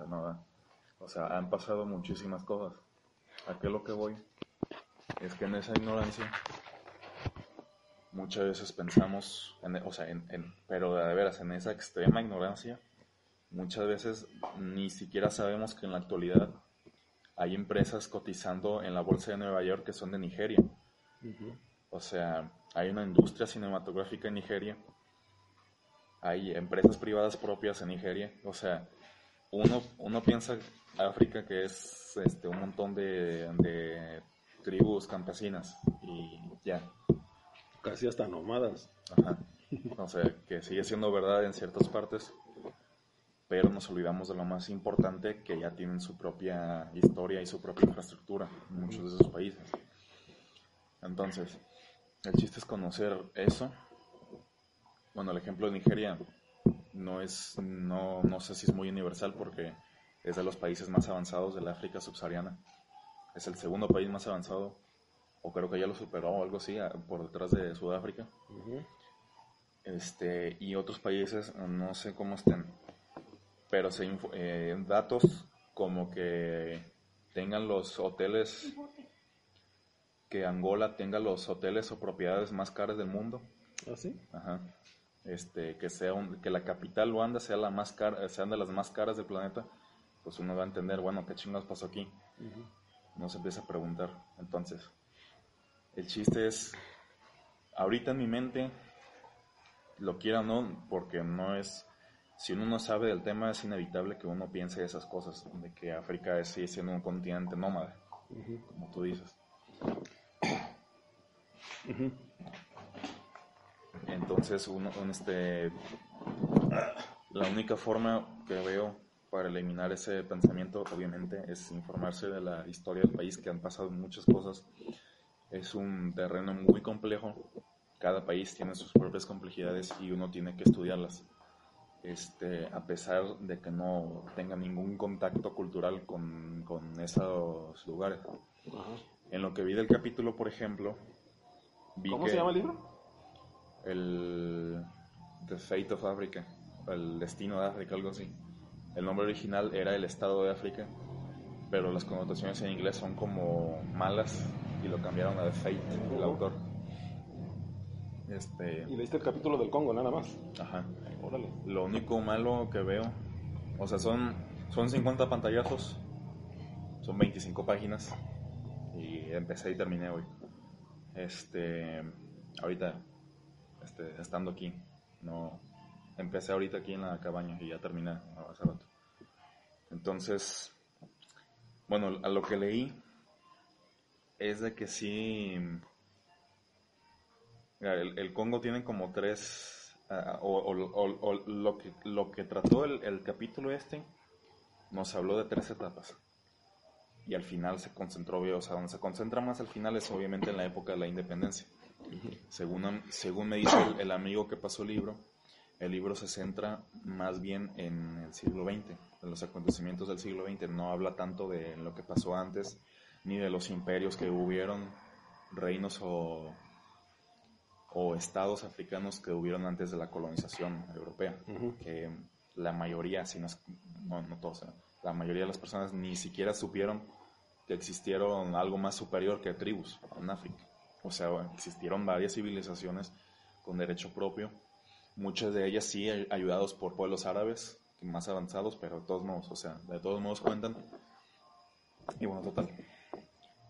cuenta, ¿no? O sea, han pasado muchísimas cosas. ¿A qué lo que voy? Es que en esa ignorancia muchas veces pensamos, en, o sea, en, pero de veras, en esa extrema ignorancia, muchas veces ni siquiera sabemos que en la actualidad hay empresas cotizando en la bolsa de Nueva York que son de Nigeria. O sea, hay una industria cinematográfica en Nigeria, hay empresas privadas propias en Nigeria. O sea, uno, uno piensa África que es este, un montón de, de tribus campesinas y ya. Casi hasta nómadas. Ajá. O sea, que sigue siendo verdad en ciertas partes, pero nos olvidamos de lo más importante, que ya tienen su propia historia y su propia infraestructura en muchos de esos países. Entonces, el chiste es conocer eso. Bueno, el ejemplo de Nigeria no es, no, no sé si es muy universal porque es de los países más avanzados de la África subsahariana. Es el segundo país más avanzado, o creo que ya lo superó o algo así, por detrás de Sudáfrica. este, y otros países, no sé cómo estén, pero se eh, datos como que tengan los hoteles, que Angola tenga los hoteles o propiedades más caras del mundo. ¿Ah, sí? Ajá. Este, que sea que la capital Luanda sea la más cara, sean de las más caras del planeta pues uno va a entender, bueno, ¿qué chingados pasó aquí? Uno se empieza a preguntar. Entonces, el chiste es, ahorita en mi mente, lo quiera o no, porque no es, si uno no sabe del tema, es inevitable que uno piense esas cosas, de que África sigue siendo un continente nómada, como tú dices. Entonces, uno, este, la única forma que veo para eliminar ese pensamiento, obviamente, es informarse de la historia del país, que han pasado muchas cosas. Es un terreno muy complejo. Cada país tiene sus propias complejidades y uno tiene que estudiarlas. Este, a pesar de que no tenga ningún contacto cultural con, con esos lugares. En lo que vi del capítulo, por ejemplo, vi ¿Cómo se llama el libro? El The Fate of Africa, el destino de África, algo así. El nombre original era el Estado de África, pero las connotaciones en inglés son como malas y lo cambiaron a The Fate, el autor. Este... Y leíste el capítulo del Congo, nada más. Ajá. Órale. Lo único malo que veo, o sea, son, son 50 pantallazos, son 25 páginas y empecé y terminé hoy. Este, ahorita, este, estando aquí, no, Empecé ahorita aquí en la cabaña y ya terminé hace rato. Entonces, bueno, a lo que leí es de que sí, el, Congo tiene como tres, o, lo, que, lo que trató el, capítulo este, nos habló de tres etapas. Y al final se concentró, o sea, donde se concentra más al final es obviamente en la época de la independencia. Según, según me dice el amigo que pasó el libro, el libro se centra más bien en el siglo XX, en los acontecimientos del siglo XX. No habla tanto de lo que pasó antes, ni de los imperios que hubieron, reinos o, estados africanos que hubieron antes de la colonización europea. Que la mayoría, si no, no, todos, la mayoría de las personas ni siquiera supieron que existieron algo más superior que tribus en África. O sea, existieron varias civilizaciones con derecho propio muchas de ellas sí ayudados por pueblos árabes más avanzados, pero de todos modos, o sea, de todos modos cuentan. Y bueno, total.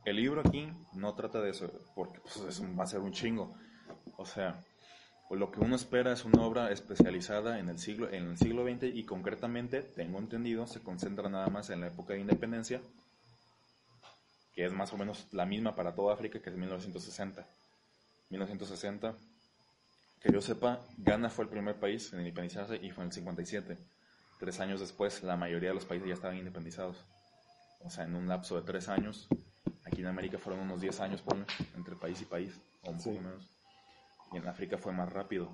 El libro aquí no trata de eso, porque pues, va a ser un chingo. O sea, lo que uno espera es una obra especializada en el siglo en el siglo XX y concretamente, tengo entendido, se concentra nada más en la época de independencia, que es más o menos la misma para toda África, que es 1960. 1960 que yo sepa, Ghana fue el primer país en independizarse y fue en el 57. Tres años después, la mayoría de los países ya estaban independizados. O sea, en un lapso de tres años. Aquí en América fueron unos 10 años, pone, entre país y país, o un poco menos. Y en África fue más rápido,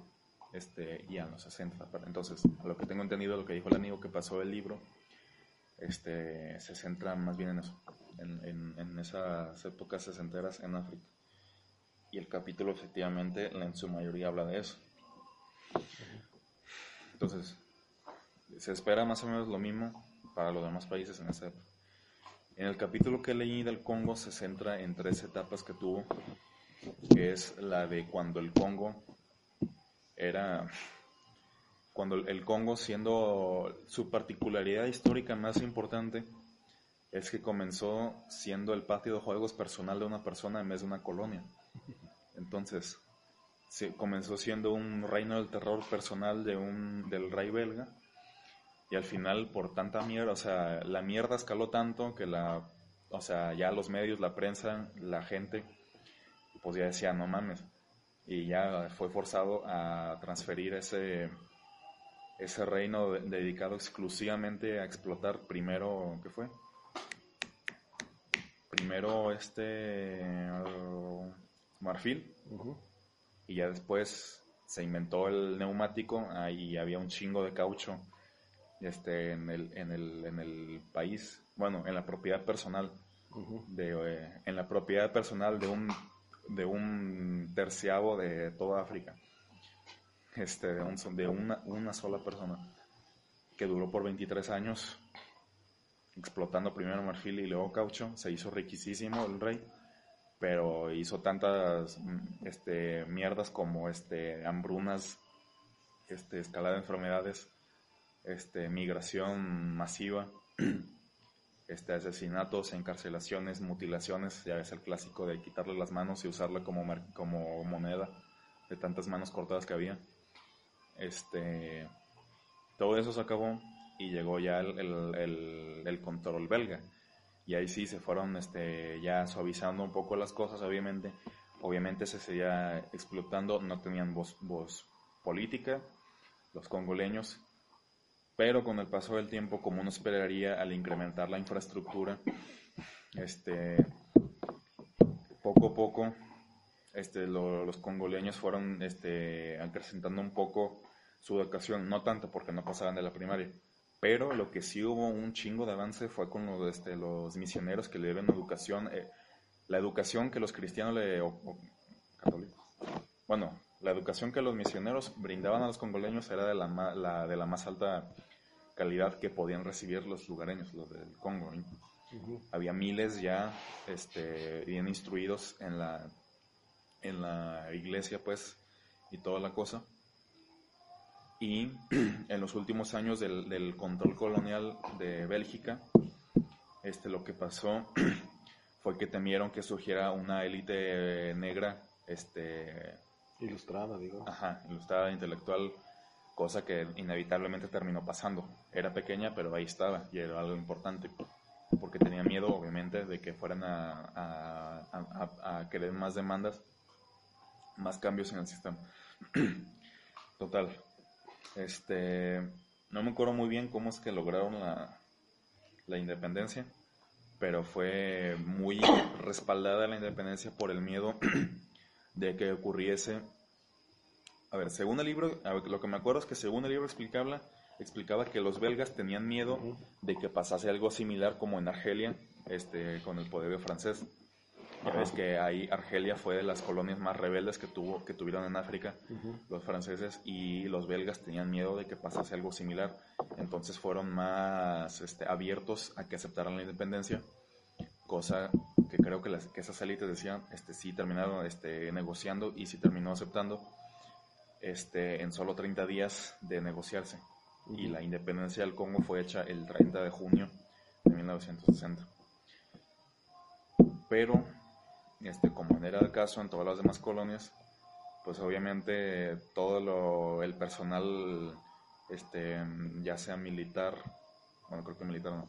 este, ya en los 60. Entonces, a lo que tengo entendido, lo que dijo el amigo que pasó el libro, este, se centra más bien en eso, en, en, esas épocas sesenteras en África. Y el capítulo efectivamente en su mayoría habla de eso. Entonces, se espera más o menos lo mismo, para los demás países en esa época. En el capítulo que leí del Congo se centra en tres etapas que tuvo, que es la de cuando el Congo era, cuando el Congo siendo su particularidad histórica más importante, es que comenzó siendo el patio de juegos personal de una persona en vez de una colonia. Entonces, se comenzó siendo un reino del terror personal de un, del rey belga y al final por tanta mierda, o sea, la mierda escaló tanto que la, o sea, ya los medios, la prensa, la gente, pues ya decía, no mames. Y ya fue forzado a transferir ese, ese reino dedicado exclusivamente a explotar primero, ¿qué fue? Primero este uh, marfil. Y ya después se inventó el neumático, ahí había un chingo de caucho este, en, el, en, el, en el país, bueno, en la propiedad personal, de, eh, en la propiedad personal de un, de un terciavo de toda África, este, de, un, de una, una sola persona, que duró por 23 años, explotando primero marfil y luego caucho, se hizo riquísimo el rey, pero hizo tantas este, mierdas como este, hambrunas, este, escalada de enfermedades, este, migración masiva, este, asesinatos, encarcelaciones, mutilaciones, ya es el clásico de quitarle las manos y usarla como, como moneda de tantas manos cortadas que había. Este, todo eso se acabó y llegó ya el, el, el, control belga. Y ahí sí se fueron este, ya suavizando un poco las cosas, obviamente. Obviamente se seguía explotando, no tenían voz, voz política, los congoleños, pero con el paso del tiempo, como uno esperaría al incrementar la infraestructura, este, poco a poco este, los congoleños fueron este, acrecentando un poco su educación, no tanto porque no pasaban de la primaria, pero lo que sí hubo un chingo de avance fue con los, este, los misioneros que le deben educación, eh, la educación que los cristianos le... católicos. Bueno, la educación que los misioneros brindaban a los congoleños era de la, la, de la más alta calidad que podían recibir los lugareños, los del Congo. Había miles ya este, bien instruidos en la, en la iglesia, pues, y toda la cosa. Y en los últimos años del, del control colonial de Bélgica, este, lo que pasó fue que temieron que surgiera una élite negra este, Ilustrada, digo. Ajá, ilustrada, intelectual, cosa que inevitablemente terminó pasando. Era pequeña, pero ahí estaba y era algo importante, porque tenía miedo, obviamente, de que fueran a, a, querer más demandas, más cambios en el sistema. Total. Este, no me acuerdo muy bien cómo es que lograron la, la independencia, pero fue muy respaldada la independencia por el miedo de que ocurriese. A ver, según el libro, lo que me acuerdo es que según el libro explicaba, explicaba que los belgas tenían miedo de que pasase algo similar como en Argelia, este, con el poder francés. Ya ves que ahí Argelia fue de las colonias más rebeldes que tuvo, que tuvieron en África los franceses y los belgas tenían miedo de que pasase algo similar. Entonces fueron más este, abiertos a que aceptaran la independencia, cosa que creo que, las, que esas élites decían, este, sí terminaron este, negociando y sí terminó aceptando este, en solo 30 días de negociarse. Y la independencia del Congo fue hecha el 30 de junio de 1960. Pero, este, como era el caso en todas las demás colonias, pues obviamente todo lo, el personal, este, ya sea militar, bueno, creo que militar no,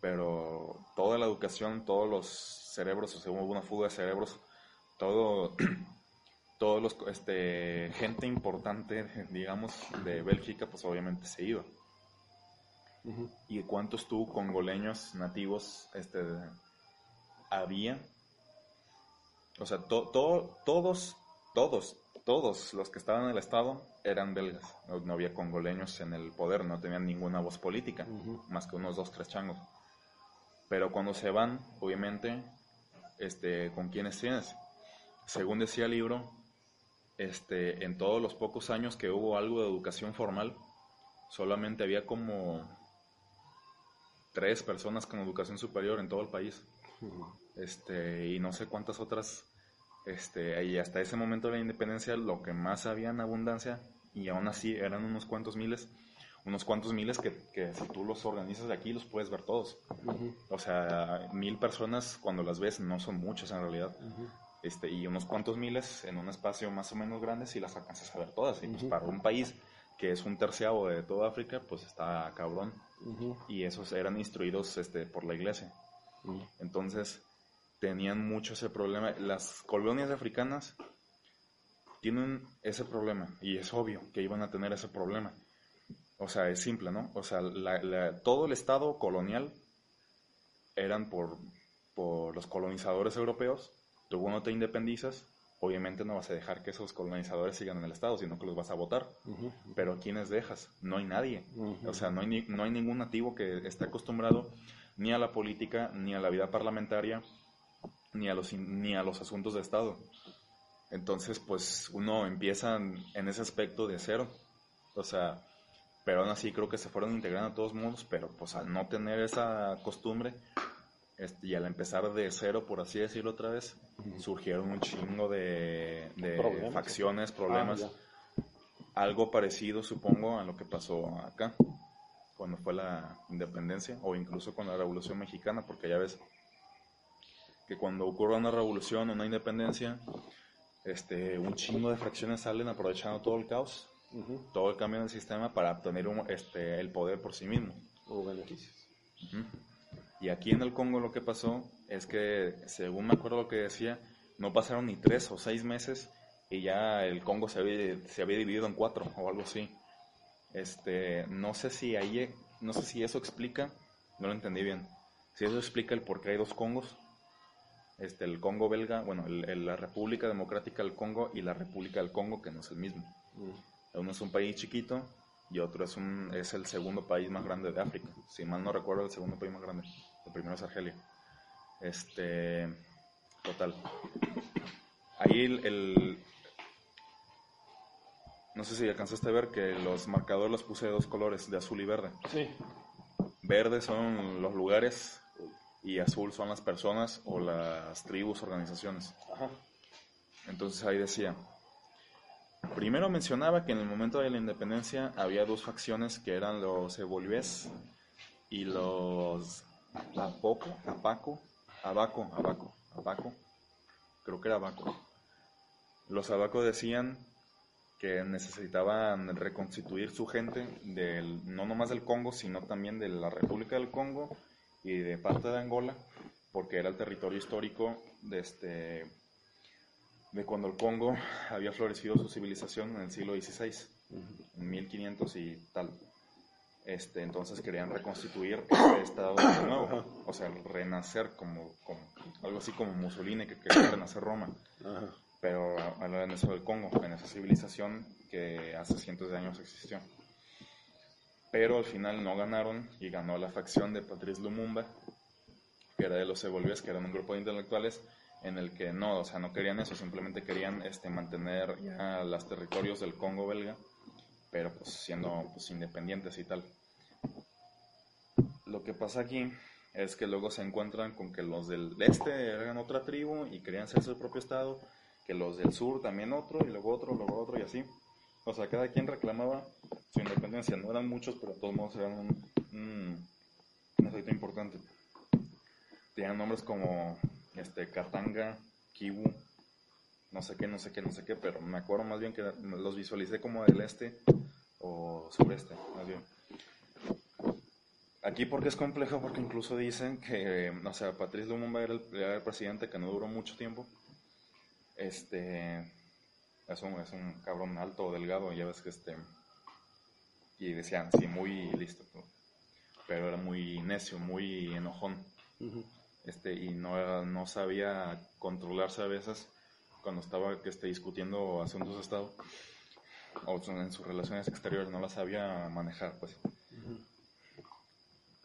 pero toda la educación, todos los cerebros, o sea, hubo una fuga de cerebros, todo, todos los, este, gente importante, digamos, de Bélgica, pues obviamente se iba. ¿Y cuántos tú congoleños nativos este, había? O sea, todos, todos, todos los que estaban en el Estado eran belgas. No, había congoleños en el poder, no tenían ninguna voz política, más que unos dos, tres changos. Pero cuando se van, obviamente, este, ¿con quiénes tienes? Según decía el libro, este, en todos los pocos años que hubo algo de educación formal, solamente había como tres personas con educación superior en todo el país. Este, y no sé cuántas otras, este, y hasta ese momento de la independencia lo que más había en abundancia, y aún así eran unos cuantos miles, unos cuantos miles que, que si tú los organizas de aquí los puedes ver todos. O sea, mil personas cuando las ves no son muchas en realidad. Este, y unos cuantos miles en un espacio más o menos grande si las alcanzas a ver todas. Y pues para un país que es un terciavo de toda África, pues está cabrón. Y esos eran instruidos este, por la iglesia. Entonces, tenían mucho ese problema. Las colonias africanas tienen ese problema, y es obvio que iban a tener ese problema. O sea, es simple, ¿no? O sea, todo el estado colonial eran por, por los colonizadores europeos. Tú no te independizas, obviamente no vas a dejar que esos colonizadores sigan en el Estado, sino que los vas a votar. Pero ¿a quiénes dejas? No hay nadie. O sea, no hay, no hay ningún nativo que esté acostumbrado ni a la política, ni a la vida parlamentaria, ni a los, ni a los asuntos de Estado. Entonces, pues uno empieza en ese aspecto de cero. O sea, pero aún así creo que se fueron integrando a todos modos, pero pues al no tener esa costumbre, este, y al empezar de cero, por así decirlo otra vez, surgieron un chingo de, facciones, problemas. Ah, Algo parecido, supongo, a lo que pasó acá, cuando fue la independencia, o incluso con la Revolución Mexicana, porque ya ves que cuando ocurre una revolución o una independencia, este, un chingo de fracciones salen aprovechando todo el caos, todo el cambio en el sistema para obtener este, el poder por sí mismo. O beneficios. Y aquí en el Congo lo que pasó es que, según me acuerdo lo que decía, no pasaron ni tres o seis meses y ya el Congo se había, se había dividido en cuatro o algo así. Este, no sé si ahí, no sé si eso explica, no lo entendí bien. Si eso explica el por qué hay dos Congos, este, el Congo belga, bueno, la República Democrática del Congo y la República del Congo, que no es el mismo. Mm. Uno es un país chiquito y otro es, un, es el segundo país más grande de África. Si mal no recuerdo, el segundo país más grande. El primero es Argelia. Este, total. Ahí el, no sé si alcanzaste a ver que los marcadores los puse de dos colores, de azul y verde. Sí. Verde son los lugares y azul son las personas o las tribus, organizaciones. Ajá. Entonces ahí decía, Primero mencionaba que en el momento de la independencia había dos facciones que eran los evolvés y los Apoco, Apaco, Abaco, Abaco, Abaco, creo que era Abaco. Los Abaco decían que necesitaban reconstituir su gente, del, no nomás del Congo, sino también de la República del Congo y de parte de Angola, porque era el territorio histórico de, este, de cuando el Congo había florecido su civilización en el siglo XVI, en 1500 y tal. Este, entonces querían reconstituir este estado de nuevo, o sea, renacer como, algo así como Mussolini que quería renacer Roma, pero en eso del Congo, en esa civilización que hace cientos de años existió. Pero al final no ganaron y ganó la facción de Patrice Lumumba, que era de los Evolvies, que eran un grupo de intelectuales en el que no, o sea, no querían eso, simplemente querían este, mantener ya los territorios del Congo belga, pero pues siendo pues, independientes y tal. Lo que pasa aquí es que luego se encuentran con que los del este eran otra tribu y querían ser su propio estado, que los del sur también otro, y luego otro, luego otro y así. O sea, cada quien reclamaba su independencia. No eran muchos, pero de todos modos eran un, un, un importante. Tenían nombres como este, Katanga, Kibu, no sé qué, no sé qué, no sé qué, pero me acuerdo más bien que los visualicé como del este o sureste, más bien. Aquí porque es complejo, porque incluso dicen que, no sé, Patrice Lumumba era el, presidente que no duró mucho tiempo. Este, es un, es un cabrón alto delgado, ya ves que este, y decían, sí, muy listo, pero era muy necio, muy enojón. Este, y no, no sabía controlarse a veces cuando estaba que esté discutiendo asuntos de Estado o en sus relaciones exteriores, no la sabía manejar, pues.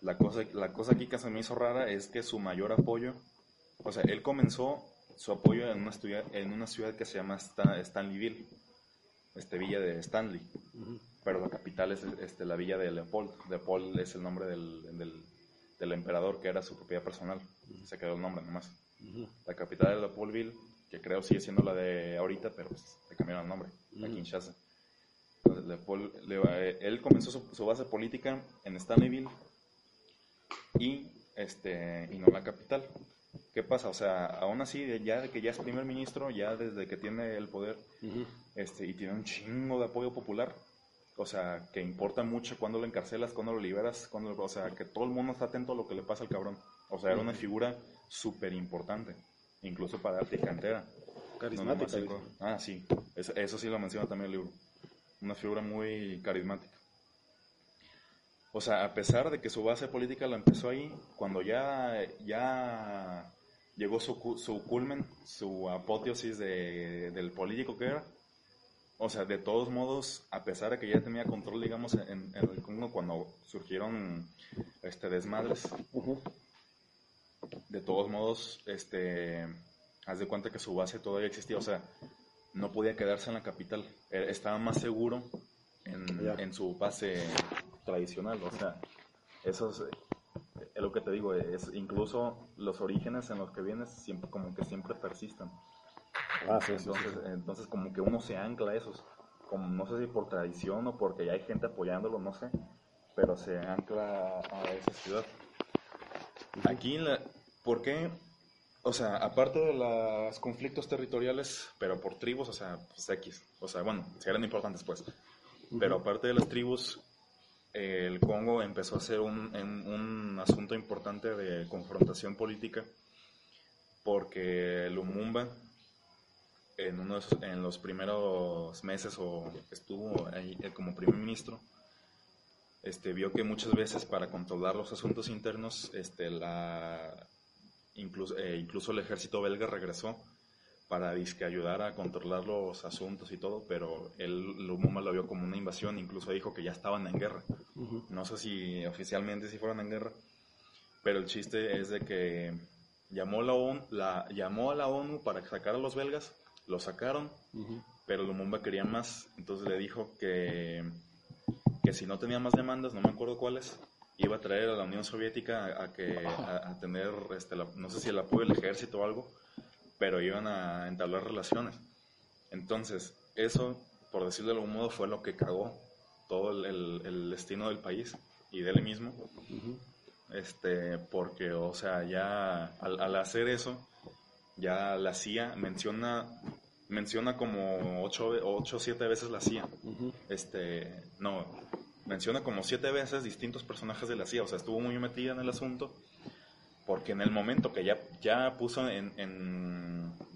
La cosa, la cosa aquí que se me hizo rara es que su mayor apoyo, o sea, él comenzó su apoyo en una, ciudad, en una ciudad que se llama Stanleyville, este, villa de Stanley, pero la capital es este, la villa de Leopold. Leopold es el nombre del, del emperador, que era su propiedad personal. Se quedó el nombre nomás. La capital de Leopoldville, que creo sigue siendo la de ahorita, pero pues, le cambiaron el nombre, la Kinshasa. Entonces, Leopold- Le- eh, él comenzó su, su base política en Stanleyville y, este, y no la capital. ¿Qué pasa? O sea, aún así, ya de que ya es primer ministro, ya desde que tiene el poder, este, y tiene un chingo de apoyo popular, o sea, que importa mucho cuando lo encarcelas, cuando lo liberas, cuando, o sea, que todo el mundo está atento a lo que le pasa al cabrón. O sea, era una figura súper importante, incluso para arte y cantera. Carismática, No ah, sí, eso, eso sí lo menciona también el libro. Una figura muy carismática. O sea, a pesar de que su base política la empezó ahí, cuando ya, ya llegó su, su culmen, su apoteosis de, del político que era, o sea, de todos modos, a pesar de que ya tenía control, digamos, en, en el Congo cuando surgieron este, desmadres, de todos modos, este, haz de cuenta que su base todavía existía, o sea, no podía quedarse en la capital, Eh, estaba más seguro en, en su base tradicional, o sea, eso es, es lo que te digo, es incluso los orígenes en los que vienes siempre como que siempre persisten. Ah, sí, sí, sí. Entonces, entonces como que uno se ancla a esos, como no sé si por tradición o porque ya hay gente apoyándolo, no sé, pero se ancla a esa ciudad. Aquí, en la, ¿por qué? O sea, aparte de los conflictos territoriales, pero por tribus, o sea, pues X, o sea, bueno, si eran importantes pues, pero aparte de las tribus, el Congo empezó a ser un, un asunto importante de confrontación política porque Lumumba en, uno de esos- en los primeros meses o estuvo ahí eh, como primer ministro, este, vio que muchas veces para controlar los asuntos internos, este, la, incluso, eh, incluso el ejército belga regresó para disque ayudar a controlar los asuntos y todo, pero él, Lumumba lo vio como una invasión, incluso dijo que ya estaban en guerra. No sé si oficialmente si fueran en guerra, pero el chiste es de que llamó, la ONU, la, llamó a la ONU para sacar a los belgas, lo sacaron, pero Lumumba quería más, entonces le dijo que, que si no tenía más demandas, no me acuerdo cuáles, iba a traer a la Unión Soviética a, a que, a, a tener, este, la- no sé si el apoyo del ejército o algo, pero iban a entablar relaciones. Entonces, eso, por decirlo de algún modo, fue lo que cagó todo el, el- el destino del país y de él mismo. Este, porque, o sea, ya al, al hacer eso, ya la CIA menciona, menciona como ocho, ve- ocho o siete veces la CIA. Este, no, menciona como siete veces distintos personajes de la CIA. O sea, estuvo muy metida en el asunto porque en el momento que ya, ya puso en, en-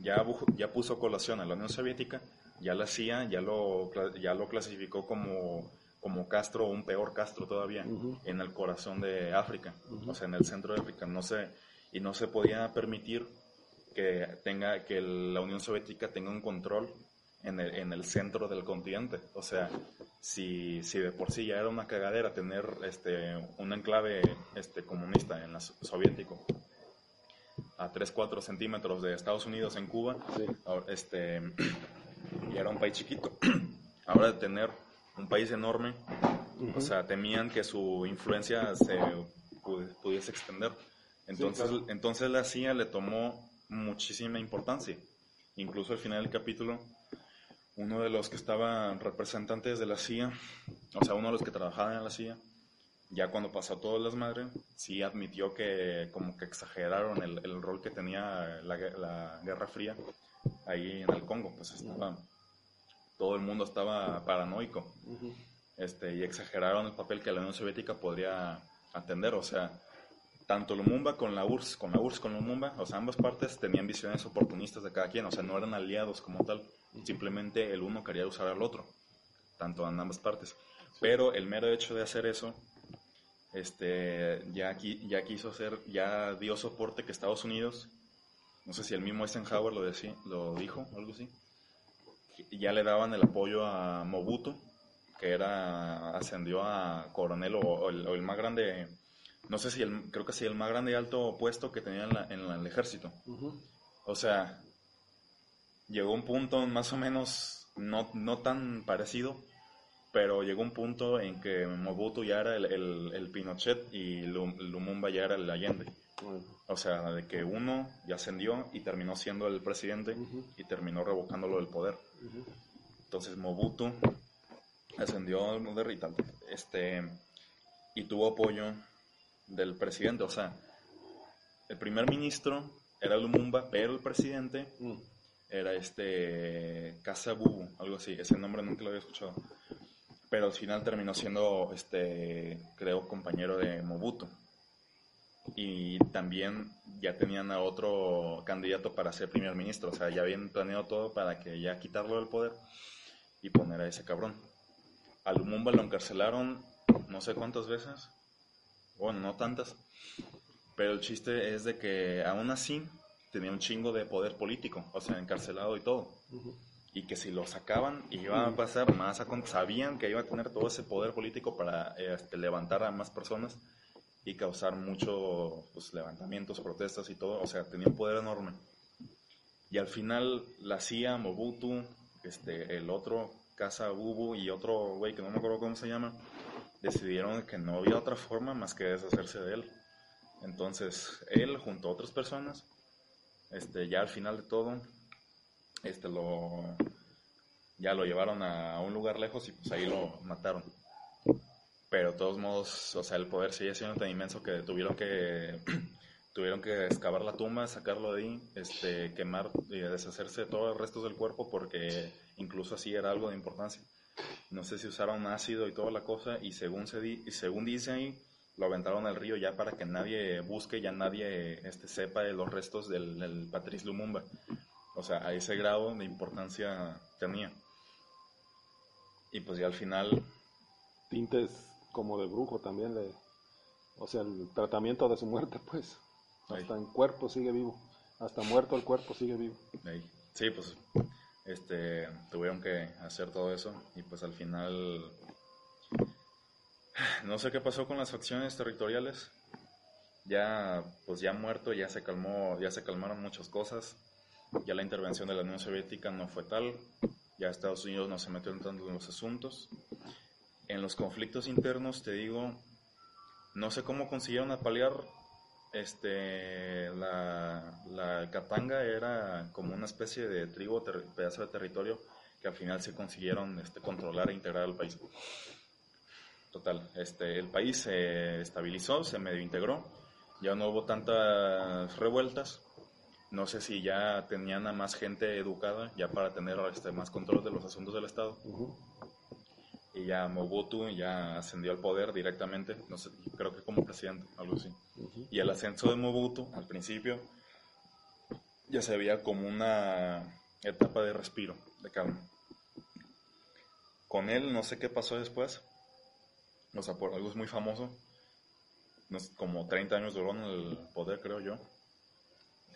ya, ya puso colación a la Unión Soviética, ya la CIA ya lo, ya lo clasificó como, como Castro, un peor Castro todavía, en el corazón de África, o sea, en el centro de África, no se, y no se podía permitir que tenga, que la Unión Soviética tenga un control en el, en el centro del continente, o sea, si, si de por sí ya era una cagadera tener este, un enclave este, comunista en la so- soviético a 3-4 centímetros de Estados Unidos en Cuba, Sí. este, y era un país chiquito. Ahora de tener un país enorme, o sea, temían que su influencia se pu- pudiese extender. Entonces, claro. entonces la CIA le tomó muchísima importancia. Incluso al final del capítulo, uno de los que estaban representantes de la CIA, o sea, uno de los que trabajaban en la CIA, ya cuando pasó todo el desmadre, sí admitió que como que exageraron el, el rol que tenía la, la Guerra Fría ahí en el Congo, pues estaba, todo el mundo estaba paranoico, este, y exageraron el papel que la Unión Soviética podría atender, o sea, tanto Lumumba con la URSS, con la URSS con Lumumba, o sea, ambas partes tenían visiones oportunistas de cada quien, o sea, no eran aliados como tal, simplemente el uno quería usar al otro, tanto en ambas partes. Pero el mero hecho de hacer eso, este, ya, aquí, ya quiso hacer, ya dio soporte que Estados Unidos, no sé si el mismo Eisenhower lo, decía, lo dijo, algo así, ya le daban el apoyo a Mobutu, que era, ascendió a coronel o, o el, o el más grande, no sé si el, creo que sí, el más grande y alto puesto que tenía en, la- en la- el ejército. O sea, llegó un punto más o menos no, no tan parecido pero llegó un punto en que Mobutu ya era el, el- el Pinochet y Lu- Lumumba ya era el Allende. Bueno, O sea, de que uno ya ascendió y terminó siendo el presidente y terminó revocándolo del poder. Entonces Mobutu ascendió al poder y tal. Este, y tuvo apoyo del presidente. O sea, el primer ministro era Lumumba, pero el presidente Mm, era este Kasabubu, algo así. Ese nombre nunca lo había escuchado. Pero al final terminó siendo, este, creo, compañero de Mobutu. Y también ya tenían a otro candidato para ser primer ministro. O sea, ya habían planeado todo para que ya quitarlo del poder y poner a ese cabrón. A lo encarcelaron no sé cuántas veces. Bueno, no tantas. Pero el chiste es de que aún así tenía un chingo de poder político. O sea, encarcelado y todo. Y que si lo sacaban iba a pasar más a sabían que iba a tener todo ese poder político para este, levantar a más personas y causar muchos pues, levantamientos, protestas y todo, o sea, tenía un poder enorme. Y al final la CIA, Mobutu, este, el otro Casa Bubu y otro güey que no me acuerdo cómo se llama, decidieron que no había otra forma más que deshacerse de él. Entonces, él junto a otras personas, este, ya al final de todo, este lo ya lo llevaron a un lugar lejos y pues ahí lo mataron. Pero de todos modos, o sea, el poder sigue siendo tan inmenso que tuvieron que tuvieron que excavar la tumba, sacarlo de ahí, este, quemar y deshacerse de todos los restos del cuerpo porque incluso así era algo de importancia. No sé si usaron ácido y toda la cosa y según se di- según dice ahí lo aventaron al río ya para que nadie busque, ya nadie este, sepa de los restos del, del Patrice Lumumba. O sea, a ese grado de importancia tenía. Y pues ya al final, Tintes como de brujo también le... O sea, el tratamiento de su muerte, pues. Hasta en cuerpo sigue vivo. Hasta muerto el cuerpo sigue vivo. ahí, sí, pues este, tuvieron que hacer todo eso. Y pues al final, no sé qué pasó con las facciones territoriales. Ya, pues ya muerto, ya se calmó, ya se calmaron muchas cosas. Ya la intervención de la Unión Soviética no fue tal. Ya Estados Unidos no se metió tanto en los asuntos. En los conflictos internos, te digo, no sé cómo consiguieron apalear este la, la Katanga era como una especie de tribu, ter- pedazo de territorio que al final se consiguieron este, controlar e integrar al país. Total, este, el país se estabilizó, se medio integró, ya no hubo tantas revueltas. No sé si ya tenían a más gente educada ya para tener este, más control de los asuntos del Estado y ya Mobutu ya ascendió al poder directamente, no sé, creo que como presidente, algo así. Y el ascenso de Mobutu al principio ya se veía como una etapa de respiro, de calma. Con él no sé qué pasó después, o sea, por algo es muy famoso, como 30 años duró en el poder, creo yo.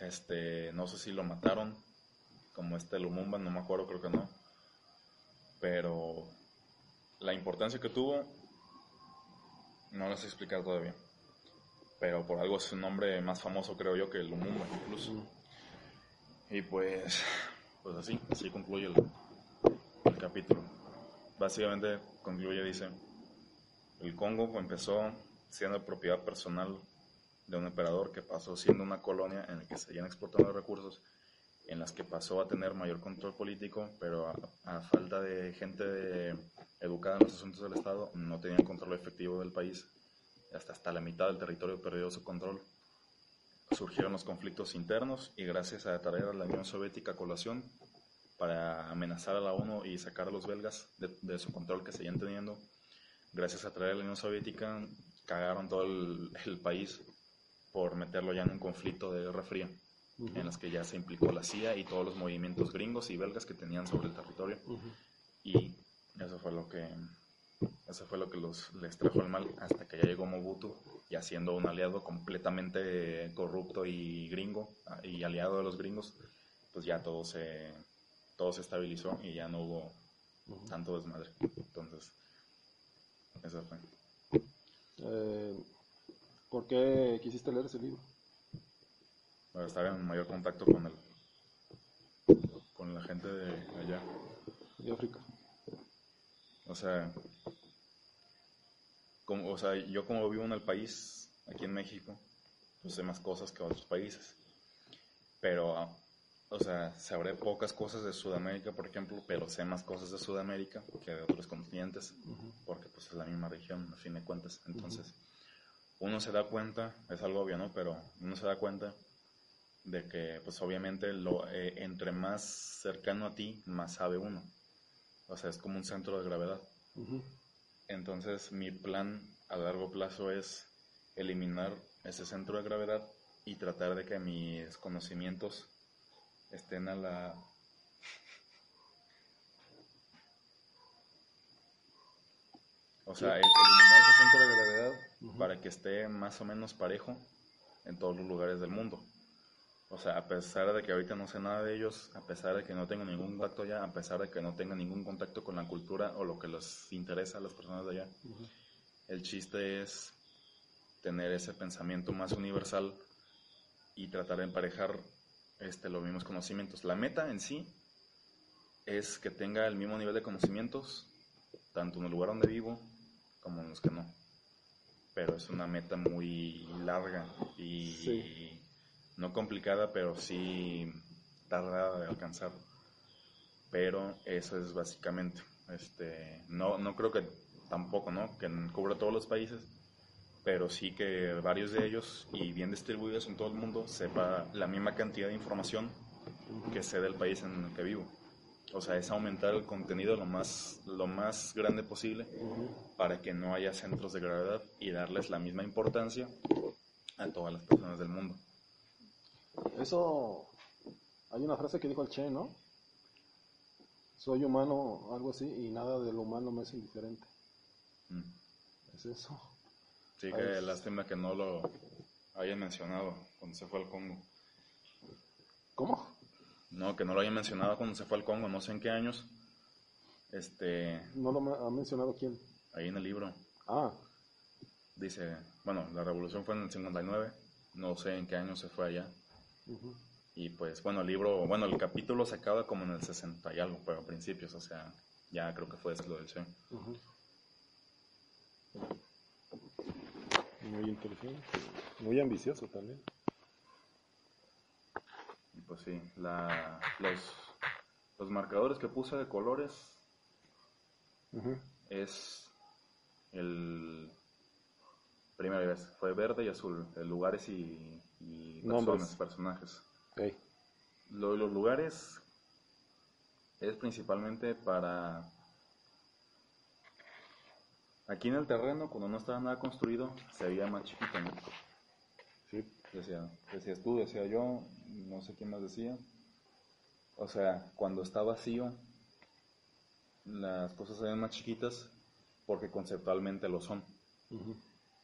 Este, no sé si lo mataron, como este Lumumba, no me acuerdo, creo que no. Pero la importancia que tuvo no la sé explicar todavía. Pero por algo es un nombre más famoso, creo yo, que Lumumba incluso. Y pues, pues así, así concluye el, el capítulo. Básicamente concluye, dice, el Congo empezó siendo propiedad personal de un emperador que pasó siendo una colonia en la que se seguían exportando recursos, en las que pasó a tener mayor control político, pero a, a falta de gente de- educada en los asuntos del Estado, no tenían control efectivo del país. Hasta, hasta la mitad del territorio perdió su control. Surgieron los conflictos internos y gracias a traer a la Unión Soviética a colación para amenazar a la ONU y sacar a los belgas de, de su control que seguían teniendo, gracias a traer a la Unión Soviética, cagaron todo el, el país por meterlo ya en un conflicto de guerra fría, en las que ya se implicó la CIA y todos los movimientos gringos y belgas que tenían sobre el territorio. Ujú. Y eso fue lo que eso fue lo que los, les trajo el mal hasta que ya llegó Mobutu, ya siendo un aliado completamente corrupto y gringo, ah, y aliado de los gringos, pues ya todo se, todo se estabilizó y ya no hubo tanto desmadre. Entonces, eso fue. Eh, ¿Por qué quisiste leer ese libro? Para estar en mayor contacto con el, con la gente de allá. De África. O sea, como, o sea, yo como vivo en el país, aquí en México, pues sé más cosas que otros países. Pero, o sea, sabré pocas cosas de Sudamérica, por ejemplo, pero sé más cosas de Sudamérica que de otros continentes, porque pues es la misma región, a fin de cuentas. Entonces, uno se da cuenta, es algo obvio, ¿no? Pero uno se da cuenta de que, pues obviamente, lo, eh, entre más cercano a ti, más sabe uno. O sea, es como un centro de gravedad. Entonces, mi plan a largo plazo es eliminar ese centro de gravedad y tratar de que mis conocimientos estén a la... O sea, eliminar ese centro de gravedad para que esté más o menos parejo en todos los lugares del mundo. O sea, a pesar de que ahorita no sé nada de ellos, a pesar de que no tengo ningún contacto allá, a pesar de que no tenga ningún contacto con la cultura o lo que les interesa a las personas de allá, el chiste es tener ese pensamiento más universal y tratar de emparejar este, los mismos conocimientos. La meta en sí es que tenga el mismo nivel de conocimientos, tanto en el lugar donde vivo como en los que no. Pero es una meta muy larga y no complicada, pero sí tardada de alcanzar. Pero eso es básicamente, este, no, no creo que tampoco, ¿no? Que cubra todos los países, pero sí que varios de ellos y bien distribuidos en todo el mundo sepa la misma cantidad de información que sé del país en el que vivo. O sea, es aumentar el contenido lo más, lo más grande posible para que no haya centros de gravedad y darles la misma importancia a todas las personas del mundo. Eso, hay una frase que dijo el Che, ¿no? Soy humano, algo así, y nada de lo humano me es indiferente. Mm. Es eso. Sí, que lástima que no lo hayan mencionado cuando se fue al Congo. ¿Cómo? No, que no lo hayan mencionado cuando se fue al Congo, no sé en qué años. Este. ¿No lo ha mencionado quién? Ahí en el libro. Ah. Dice, bueno, la revolución fue en el 59, no sé en qué año se fue allá. Y pues bueno, el libro, bueno, el capítulo se acaba como en el 60 y algo, pero a principios, o sea, ya creo que fue lo del C. Muy interesante, muy ambicioso también. Y pues sí, la, los, los marcadores que puse de colores es el primera vez, fue verde y azul, lugares y y personas, personajes. Lo de los lugares es principalmente para... Aquí en el terreno, cuando no estaba nada construido, se veía más chiquito, ¿no? Decía, decías tú, decía yo, no sé quién más decía. O sea, cuando está vacío, las cosas se ven más chiquitas porque conceptualmente lo son.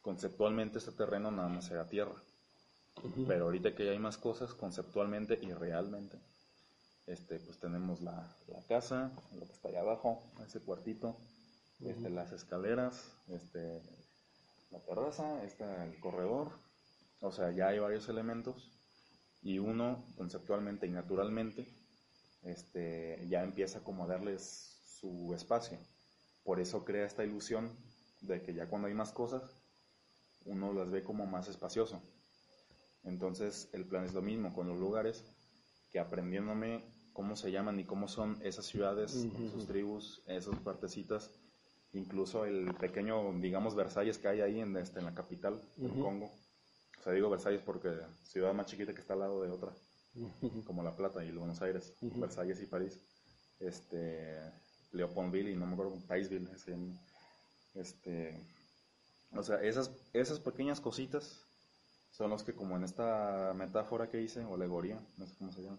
Conceptualmente este terreno nada más era tierra. Pero ahorita que ya hay más cosas conceptualmente y realmente, este, pues tenemos la, casa, lo que está allá abajo, ese cuartito, este, las escaleras, este, la terraza, está el corredor, o sea, ya hay varios elementos y uno conceptualmente y naturalmente este, ya empieza como a darles su espacio. Por eso crea esta ilusión de que ya cuando hay más cosas, uno las ve como más espacioso. Entonces el plan es lo mismo con los lugares, que aprendiéndome cómo se llaman y cómo son esas ciudades, sus tribus, esas partecitas, incluso el pequeño, digamos, Versalles que hay ahí en, este, en la capital del Congo. O sea, digo Versalles porque ciudad más chiquita que está al lado de otra, como La Plata y Buenos Aires, Versalles y París. Este, Leopoldville y no me acuerdo, Paisville, este, o sea, esas, esas pequeñas cositas son los que como en esta metáfora que hice, o alegoría, no sé cómo se llama,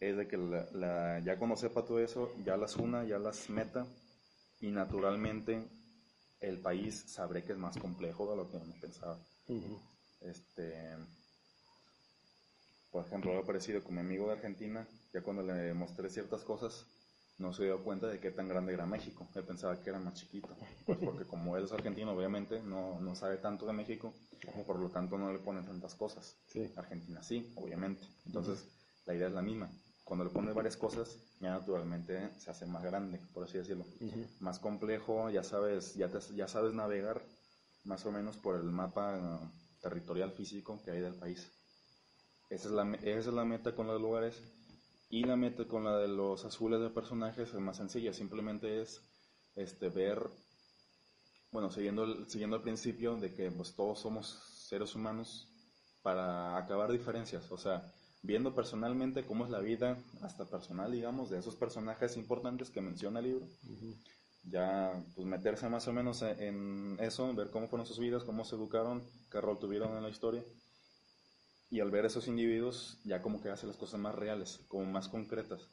es de que la, ya cuando sepa todo eso, ya las una, ya las meta, y naturalmente el país sabré que es más complejo de lo que me pensaba. Este, por ejemplo, lo parecido con mi amigo de Argentina, ya cuando le mostré ciertas cosas, no se dio cuenta de qué tan grande era México. Él pensaba que era más chiquito. Pues porque como él es argentino, obviamente no, no sabe tanto de México, por lo tanto no le pone tantas cosas. Argentina sí, obviamente. Entonces, la idea es la misma. cuando le pones varias cosas, ya naturalmente se hace más grande, por así decirlo. Más complejo, ya sabes, ya, ya sabes navegar más o menos por el mapa territorial físico que hay del país. Esa es, la, esa es la meta con los lugares. Y la meta con la de los azules de personajes es más sencilla, simplemente es este, ver, bueno, siguiendo el, siguiendo el principio de que pues, todos somos seres humanos para acabar diferencias, o sea, viendo personalmente cómo es la vida, hasta personal, digamos, de esos personajes importantes que menciona el libro. Ya, pues meterse más o menos en eso, ver cómo fueron sus vidas, cómo se educaron, qué rol tuvieron en la historia. Y al ver esos individuos, ya como que hace las cosas más reales, como más concretas,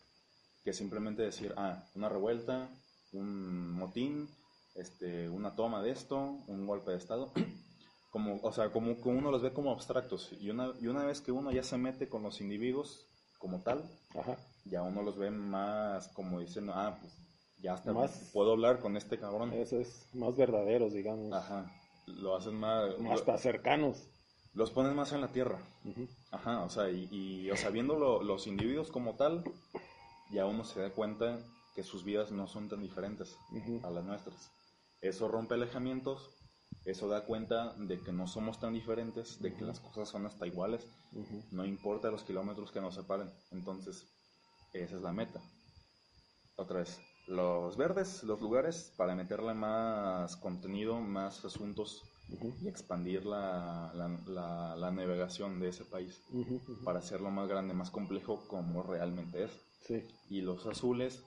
que simplemente decir, ah, una revuelta, un motín, este, una toma de esto, un golpe de Estado. como, o sea, como que uno los ve como abstractos. Y una, y una vez que uno ya se mete con los individuos como tal, ya uno los ve más como diciendo, ah, pues ya hasta más, puedo hablar con este cabrón. Eso es más verdaderos, digamos. Ajá. Lo hacen más... Más cercanos. Los ponen más en la tierra. Ajá, o sea, y, o sea, viendo los individuos como tal, ya uno se da cuenta que sus vidas no son tan diferentes a las nuestras. Eso rompe alejamientos, eso da cuenta de que no somos tan diferentes, de que las cosas son hasta iguales, no importa los kilómetros que nos separen. Entonces, esa es la meta. Otra vez, los verdes, los lugares, para meterle más contenido, más asuntos y expandir la, la, navegación de ese país para hacerlo más grande, más complejo como realmente es. Y los azules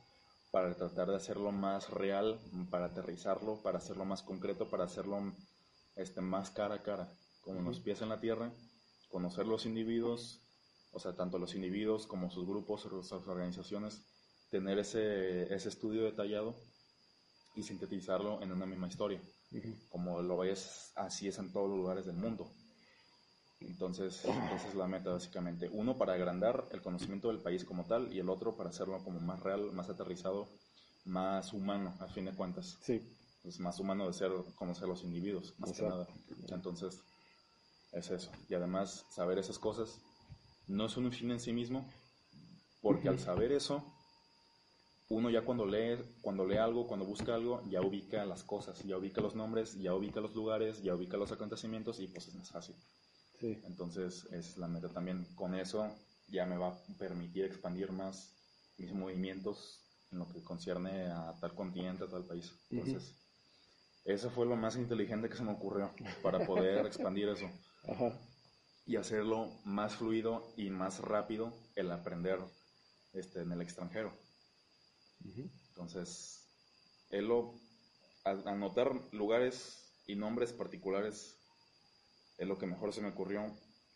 para tratar de hacerlo más real, para aterrizarlo, para hacerlo más concreto, para hacerlo este, más cara a cara, como los pies en la tierra, conocer los individuos, o sea, tanto los individuos como sus grupos, sus organizaciones, tener ese, ese estudio detallado y sintetizarlo en una misma historia, como lo ves, así es en todos los lugares del mundo. Entonces, esa es la meta básicamente. Uno para agrandar el conocimiento del país como tal y el otro para hacerlo como más real, más aterrizado, más humano, a fin de cuentas. Sí. Es más humano de ser, conocer los individuos, más que nada. Entonces, es eso. Y además, saber esas cosas no es un fin en sí mismo, porque al saber eso, uno ya cuando lee, cuando lee algo, cuando busca algo, ya ubica las cosas, ya ubica los nombres, ya ubica los lugares, ya ubica los acontecimientos y pues es más fácil. Entonces es la meta también. Con eso ya me va a permitir expandir más mis movimientos en lo que concierne a tal continente, a tal país. Entonces, eso fue lo más inteligente que se me ocurrió para poder expandir eso. Y hacerlo más fluido y más rápido el aprender este, en el extranjero. Entonces, el anotar lugares y nombres particulares es lo que mejor se me ocurrió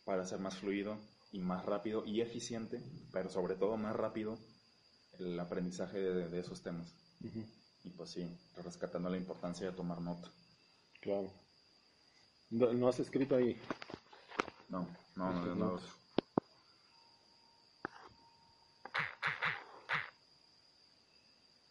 para hacer más fluido y más rápido y eficiente, pero sobre todo más rápido el aprendizaje de, esos temas. Y pues sí, rescatando la importancia de tomar nota. Claro. ¿No, has escrito ahí? No, no, no, no,